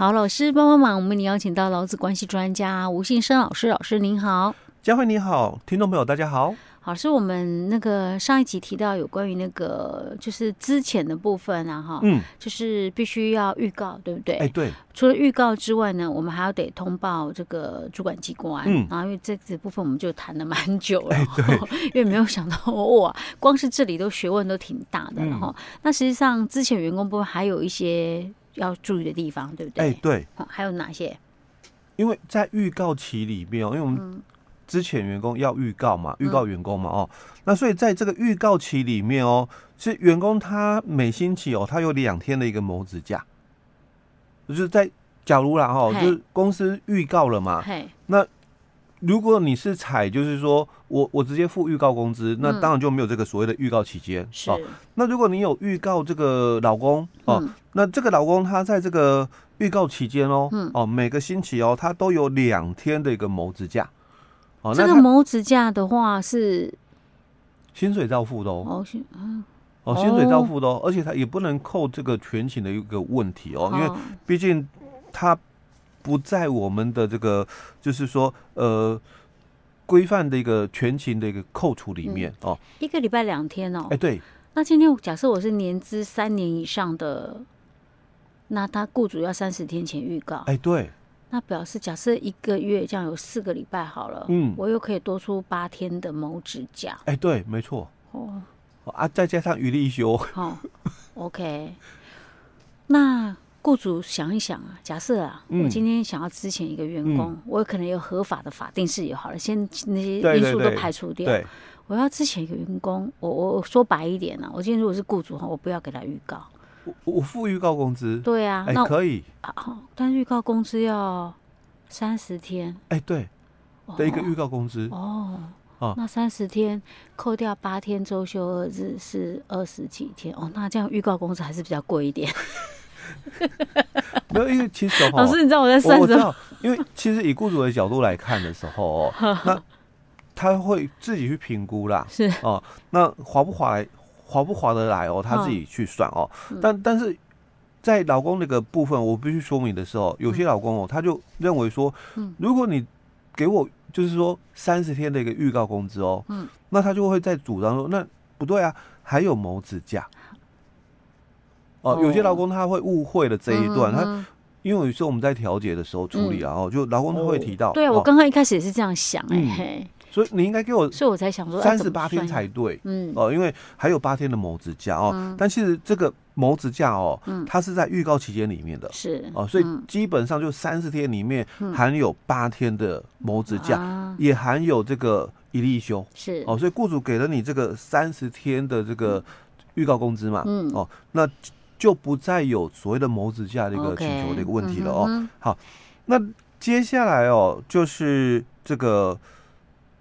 好，老师帮帮忙，我们你邀请到劳资关系专家吴信生老师，老师您好，佳慧你好，听众朋友大家好。好，是我们那个上一集提到有关于那个就是资遣的部分啊，哈，嗯，就是必须要预告，对不对？哎，对。除了预告之外呢，我们还要得通报这个主管机关，嗯，然后因为这这部分我们就谈了蛮久了，因为没有想到哇，光是这里都学问都挺大的了哈。那实际上之前员工部分还有一些要注意的地方，对不对？哎，对。还有哪些？因为在预告期里面哦，因为我们。之前员工要预告嘛，预告员工嘛，哦，那所以在这个预告期里面哦，其实员工他每星期哦，他有两天的一个谋职假，就是在假如啦哈，就是公司预告了嘛，那如果你是采就是说我我直接付预告工资，那当然就没有这个所谓的预告期间，是。那如果你有预告这个老公哦，那这个老公他在这个预告期间哦，哦每个星期哦，他都有两天的一个谋职假。哦，这个谋职假的话是薪水照付的哦。哦，薪哦，薪水照付的哦，而且他也不能扣这个全勤的一个问题哦，因为毕竟他不在我们的这个就是说呃规范的一个全勤的一个扣除里面哦。一个礼拜两天哦。哎，对。那今天假设我是年资三年以上的，那他雇主要三十天前预告。哎，对。那表示，假设一个月这样有四个礼拜好了，嗯，我又可以多出八天的某指甲。哎，对，没错。哦，啊，再加上余力一休。哦，OK。那雇主想一想啊，假设啊，我今天想要资遣一个员工，我有可能有合法的法定事由好了，先那些因素都排除掉。对，我要资遣一个员工，我我说白一点呢，我今天如果是雇主哈，我不要给他预告。我我付预告工资，对啊，那，可以。啊，但预告工资要三十天，哎，对，的一个预告工资。哦，哦，那三十天扣掉八天周休二日是二十几天哦，那这样预告工资还是比较贵一点。没有，因为其实老师，你知道我在算什么？因为其实以雇主的角度来看的时候哦，那他会自己去评估啦，是哦，那划不划来？划不划得来哦？他自己去算哦。嗯、但但是在老公那个部分，我必须说明的时候，有些老公哦，他就认为说，如果你给我就是说三十天的一个预告工资哦，嗯，那他就会在主张说，那不对啊，还有谋子假。哦，有些劳工他会误会了这一段，他因为有时候我们在调解的时候处理，啊，哦就劳工他会提到，对啊，我刚刚一开始也是这样想，哎。所以你应该给我，所以我才想说三十八天才对，嗯。哦，因为还有八天的谋职假哦，但其实这个谋职假哦，它是在预告期间里面的，是哦，所以基本上就三十天里面含有八天的谋职假，也含有这个一例休，是。哦，所以雇主给了你这个三十天的这个预告工资嘛，嗯。哦，那就不再有所谓的谋职价的一个请求的一个问题了哦。好，那接下来哦，就是这个。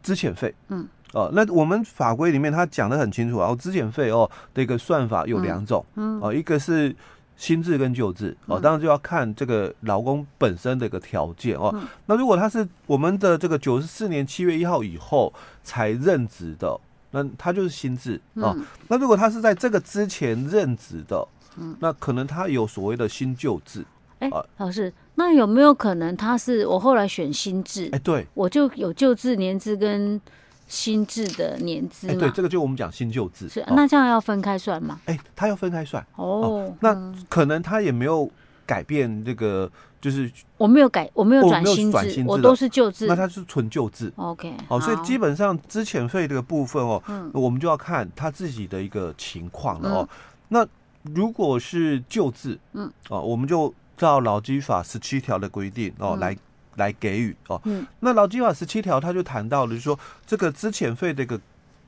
资遣费，嗯，哦，那我们法规里面他讲的很清楚啊，资遣费哦的一个算法有两种，嗯，哦，一个是新制跟旧制，哦，当然就要看这个劳工本身的一个条件哦。那如果他是我们的这个九十四年七月一号以后才任职的，那他就是新制哦。那如果他是在这个之前任职的，嗯，那可能他有所谓的新旧制。哎，老师，那有没有可能他是我后来选新制？哎，对，我就有旧制年资跟新制的年资嘛？对，这个就我们讲新旧制。是，那这样要分开算吗？哎，他要分开算。哦，那可能他也没有改变这个，就是我没有改，我没有转新制，我都是旧制，那他是纯旧制。OK，好，所以基本上资遣费这个部分哦，嗯我们就要看他自己的一个情况了哦。那如果是救治，嗯，哦，我们就。照劳基法十七条的规定哦，来来给予哦。嗯，那劳基法十七条他就谈到了，就是说这个资遣费的一个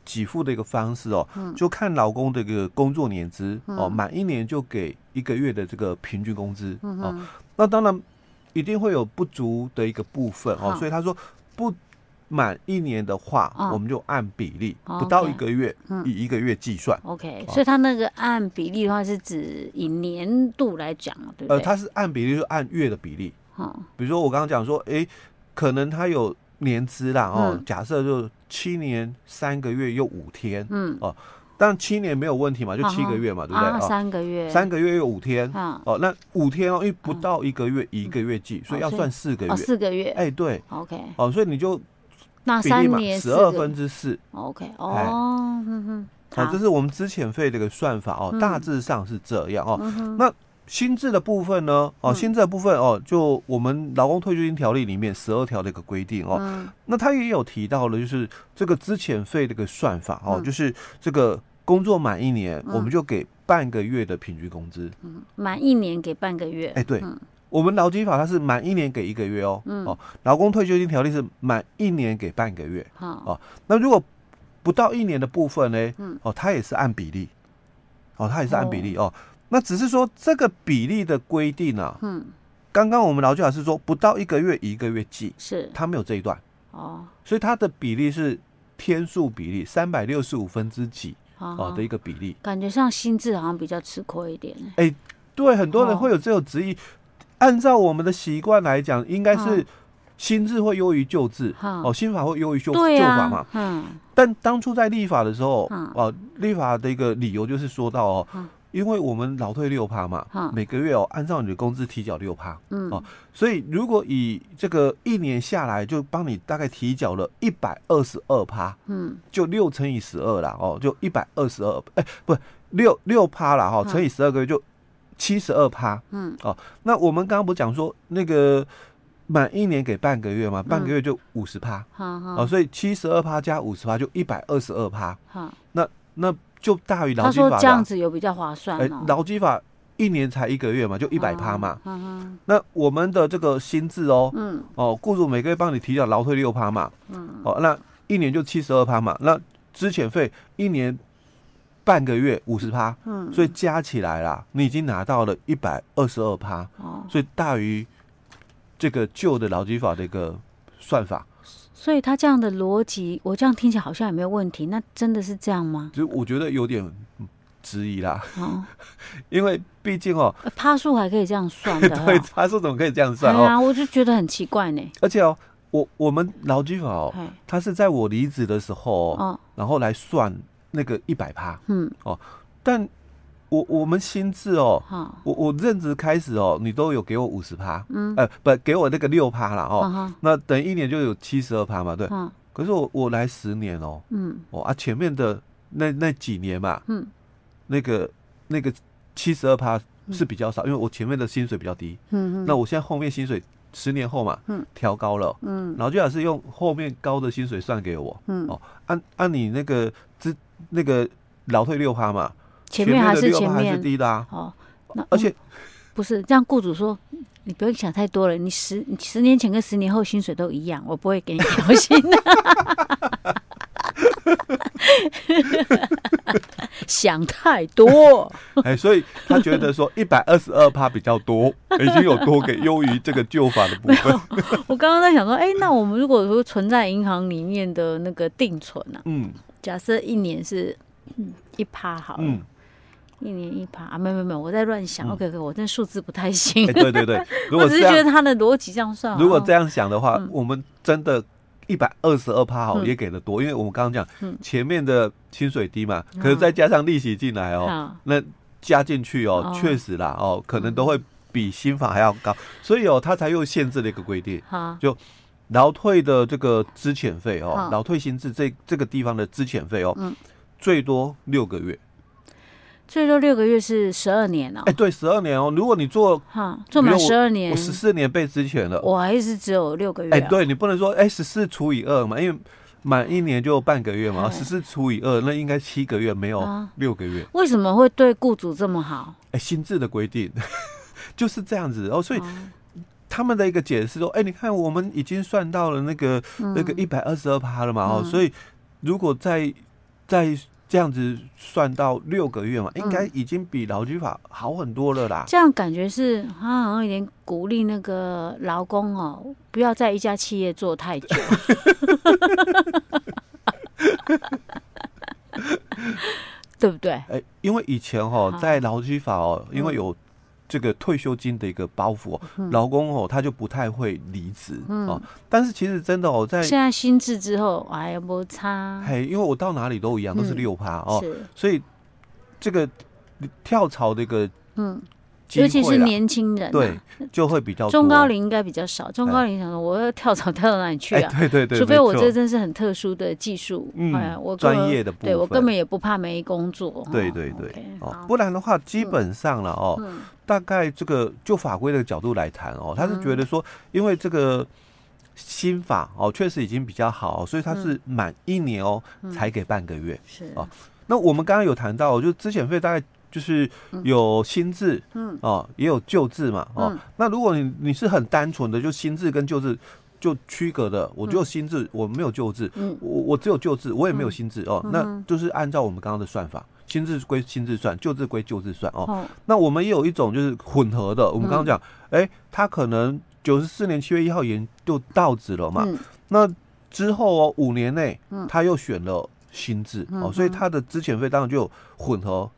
给付的一个方式哦，就看劳工的一个工作年资哦，满一年就给一个月的这个平均工资哦。那当然一定会有不足的一个部分哦，所以他说不。满一年的话，我们就按比例，不到一个月，以一个月计算。OK，所以他那个按比例的话，是指以年度来讲，对不对？呃，他是按比例，就按月的比例。比如说我刚刚讲说，哎，可能他有年资啦，哦，假设就七年三个月又五天，嗯，哦，但七年没有问题嘛，就七个月嘛，对不对？三个月，三个月有五天。哦，那五天哦，因为不到一个月一个月计，所以要算四个月。四个月。哎，对。OK。哦，所以你就那三年十二分之四。OK。哦。好，这是我们资遣费的一个算法哦，大致上是这样哦。那薪资的部分呢？哦，薪资的部分哦，就我们劳工退休金条例里面十二条的一个规定哦。嗯、那他也有提到了，就是这个资遣费的一个算法哦，嗯、就是这个工作满一年，嗯、我们就给半个月的平均工资。嗯，满一年给半个月。哎，对，嗯、我们劳基法它是满一年给一个月哦。嗯。哦，劳工退休金条例是满一年给半个月。好、嗯。哦，那如果不到一年的部分呢？嗯。哦，它也是按比例。哦，它也是按比例哦。哦那只是说这个比例的规定啊，嗯，刚刚我们劳基法是说不到一个月一个月计，是，它没有这一段哦，所以它的比例是天数比例三百六十五分之几哦的一个比例，感觉上心智好像比较吃亏一点，哎，对，很多人会有这种质疑，按照我们的习惯来讲，应该是新制会优于旧制，哦，新法会优于旧旧法嘛，嗯，但当初在立法的时候，哦，立法的一个理由就是说到哦。因为我们老退六趴嘛，每个月哦，按照你的工资提缴六趴，嗯，哦，所以如果以这个一年下来，就帮你大概提缴了一百二十二趴，嗯，就六乘以十二啦，哦，就一百二十二，哎，不，六六趴啦，哈，乘以十二个月就七十二趴，嗯，哦，那我们刚刚不讲说那个满一年给半个月嘛，半个月就五十趴，哦，所以七十二趴加五十趴就一百二十二趴，好，那那。就大于劳基法，他说这样子有比较划算。哎，劳基法一年才一个月嘛，就一百趴嘛。那我们的这个薪资哦，嗯，哦，雇主每个月帮你提缴劳退六趴嘛，嗯，哦，那一年就七十二趴嘛。那资遣费一年半个月五十趴，嗯，所以加起来啦，你已经拿到了一百二十二趴，哦，所以大于这个旧的劳基法的一个算法。所以他这样的逻辑，我这样听起来好像也没有问题。那真的是这样吗？就我觉得有点质疑啦。哦，因为毕竟哦，趴数还可以这样算的。对，趴数怎么可以这样算？对啊，我就觉得很奇怪呢。而且哦，我我们劳基法哦，他是在我离职的时候哦，然后来算那个一百趴。嗯。哦，但。我我们新制哦，我我任职开始哦，你都有给我五十趴，嗯，呃，不给我那个六趴了哦，那等一年就有七十二趴嘛，对，可是我我来十年哦，嗯，哦啊前面的那那几年嘛，嗯，那个那个七十二趴是比较少，因为我前面的薪水比较低，嗯，那我现在后面薪水十年后嘛，嗯，调高了，嗯，然后就老是用后面高的薪水算给我，嗯，哦，按按你那个资那个劳退六趴嘛。前面还是前面还是低的啊！哦，那而且、嗯、不是这样，雇主说你不用想太多了，你十十年前跟十年后薪水都一样，我不会给你调薪的。想太多，哎，所以他觉得说一百二十二趴比较多，已经有多给优于这个旧法的部分。我刚刚在想说，哎、欸，那我们如果说存在银行里面的那个定存、啊？嗯，假设一年是一趴好了。嗯。一年一趴。啊，没有没有没有，我在乱想。OK OK，我这数字不太行。对对对，我只是觉得他的逻辑这样算。如果这样想的话，我们真的一百二十二趴好也给的多，因为我们刚刚讲前面的薪水低嘛，可是再加上利息进来哦，那加进去哦，确实啦哦，可能都会比新法还要高，所以哦，他才又限制了一个规定，就劳退的这个资遣费哦，劳退薪资这这个地方的资遣费哦，最多六个月。最多六个月是十二年哦。哎，对，十二年哦。如果你做哈做满十二年，我十四年被资遣了，我还是只有六个月。哎，对你不能说哎十四除以二嘛，因为满一年就半个月嘛，十四除以二那应该七个月，没有六个月。为什么会对雇主这么好？哎，新制的规定 就是这样子哦，所以他们的一个解释说，哎，你看我们已经算到了那个那个一百二十二趴了嘛，哦，所以如果在在。这样子算到六个月嘛，应该已经比劳基法好很多了啦。这样感觉是他好像有点鼓励那个劳工哦，不要在一家企业做太久，对不对？哎，因为以前哦，在劳基法哦，因为有这个退休金的一个包袱，劳工哦他就不太会离职哦。但是其实真的哦，在现在新制之后，哎呀，不差。嘿，因为我到哪里都一样，都是六趴哦，所以这个跳槽的一个嗯。尤其是年轻人，对，就会比较。中高龄应该比较少。中高龄想说，我要跳槽跳到哪里去啊？对对对，除非我这真是很特殊的技术，哎，我专业的部分，对我根本也不怕没工作。对对对，哦，不然的话，基本上了哦，大概这个就法规的角度来谈哦，他是觉得说，因为这个新法哦，确实已经比较好，所以他是满一年哦才给半个月。是哦，那我们刚刚有谈到，就资遣费大概。就是有新制，嗯，哦，也有旧制嘛，哦，那如果你你是很单纯的，就新制跟旧制就区隔的，我就新制，我没有旧制，嗯，我我只有旧制，我也没有新制哦，那就是按照我们刚刚的算法，新制归新制算，旧制归旧制算哦。那我们也有一种就是混合的，我们刚刚讲，哎，他可能九十四年七月一号已经就到职了嘛，那之后哦五年内，他又选了新制哦，所以他的资遣费当然就混合。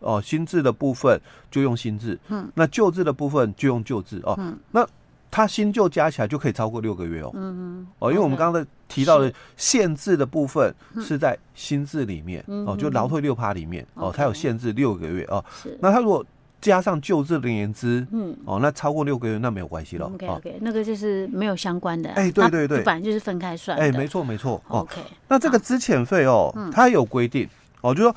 哦，新制的部分就用新制，嗯，那旧制的部分就用旧制哦，嗯，那它新旧加起来就可以超过六个月哦，嗯嗯，哦，因为我们刚刚的提到的限制的部分是在新制里面，哦，就劳退六趴里面，哦，它有限制六个月哦，是，那它如果加上旧制的年资，嗯，哦，那超过六个月那没有关系了，OK OK，那个就是没有相关的，哎，对对对，反正就是分开算，哎，没错没错，OK，那这个资遣费哦，它有规定，哦，就说。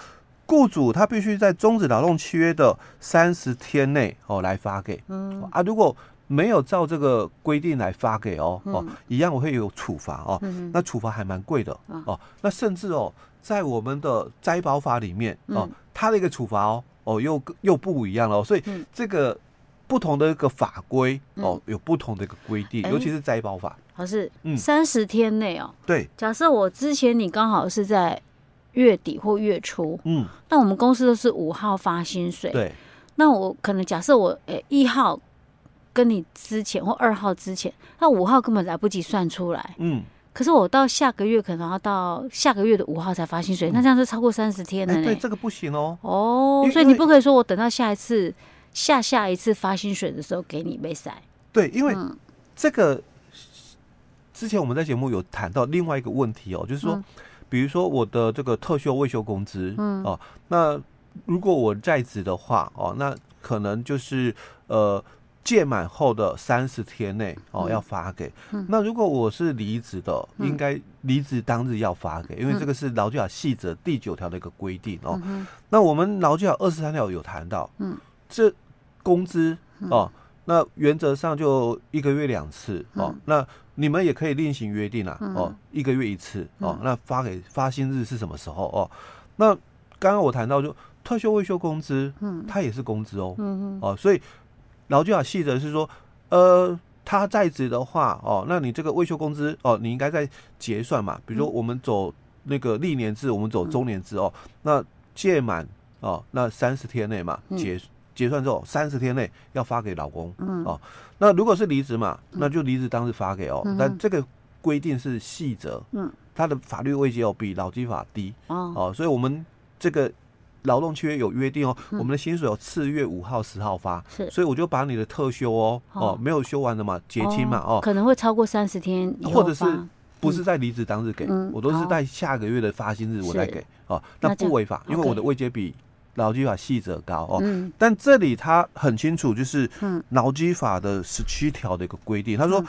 雇主他必须在终止劳动契约的三十天内哦来发给，嗯。啊，如果没有照这个规定来发给哦哦，一样我会有处罚哦，那处罚还蛮贵的哦，那甚至哦在我们的灾保法里面哦，它的一个处罚哦哦又又不一样了，所以这个不同的一个法规哦有不同的一个规定，尤其是灾保法，好是嗯。三十天内哦，对，假设我之前你刚好是在。月底或月初，嗯，那我们公司都是五号发薪水，对。那我可能假设我诶一号跟你之前或二号之前，那五号根本来不及算出来，嗯。可是我到下个月可能要到下个月的五号才发薪水，那这样是超过三十天了呢。对，这个不行哦。哦，所以你不可以说我等到下一次下下一次发薪水的时候给你被塞。对，因为这个之前我们在节目有谈到另外一个问题哦，就是说。比如说我的这个特休未休工资，嗯，哦，那如果我在职的话，哦，那可能就是呃届满后的三十天内，哦，要发给。嗯，那如果我是离职的，应该离职当日要发给，因为这个是劳基法细则第九条的一个规定哦。那我们劳基法二十三条有谈到，嗯，这工资哦，那原则上就一个月两次哦，那。你们也可以另行约定啊，哦，一个月一次哦。那发给发薪日是什么时候哦？那刚刚我谈到就退休未休工资，嗯，它也是工资哦，嗯嗯，哦，所以劳基法细则是说，呃，他在职的话哦，那你这个未休工资哦，你应该在结算嘛。比如说我们走那个历年制，我们走周年制哦，那届满哦，那三十天内嘛结。结算之后三十天内要发给老公，嗯。哦，那如果是离职嘛，那就离职当日发给哦。但这个规定是细则，嗯，它的法律位阶哦比劳基法低。哦，所以我们这个劳动契约有约定哦，我们的薪水有次月五号、十号发，是，所以我就把你的特休哦哦。没有休完的嘛结清嘛哦，可能会超过三十天，或者是不是在离职当日给，我都是在下个月的发薪日我再给哦，那不违法，因为我的位阶比。劳基法细则高哦，嗯、但这里他很清楚，就是劳基法的十七条的一个规定，他说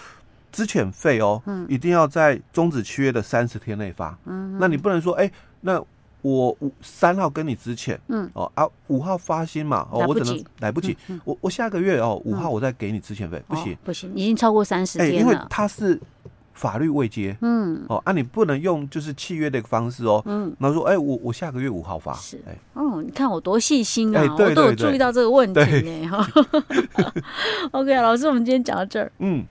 资遣费哦，嗯、一定要在终止契约的三十天内发。嗯，那你不能说，哎、欸，那我五三号跟你资遣，嗯，哦啊，五号发薪嘛，哦，我只能来不及，嗯嗯、我我下个月哦，五号我再给你资遣费，不行，不行，已经超过三十天了，因为他是。法律未接，嗯，哦，啊，你不能用就是契约的方式哦，嗯，然后说，哎，我我下个月五号发，是，哎，哦，你看我多细心啊，我都有注意到这个问题呢，哈，OK，老师，我们今天讲到这儿，嗯，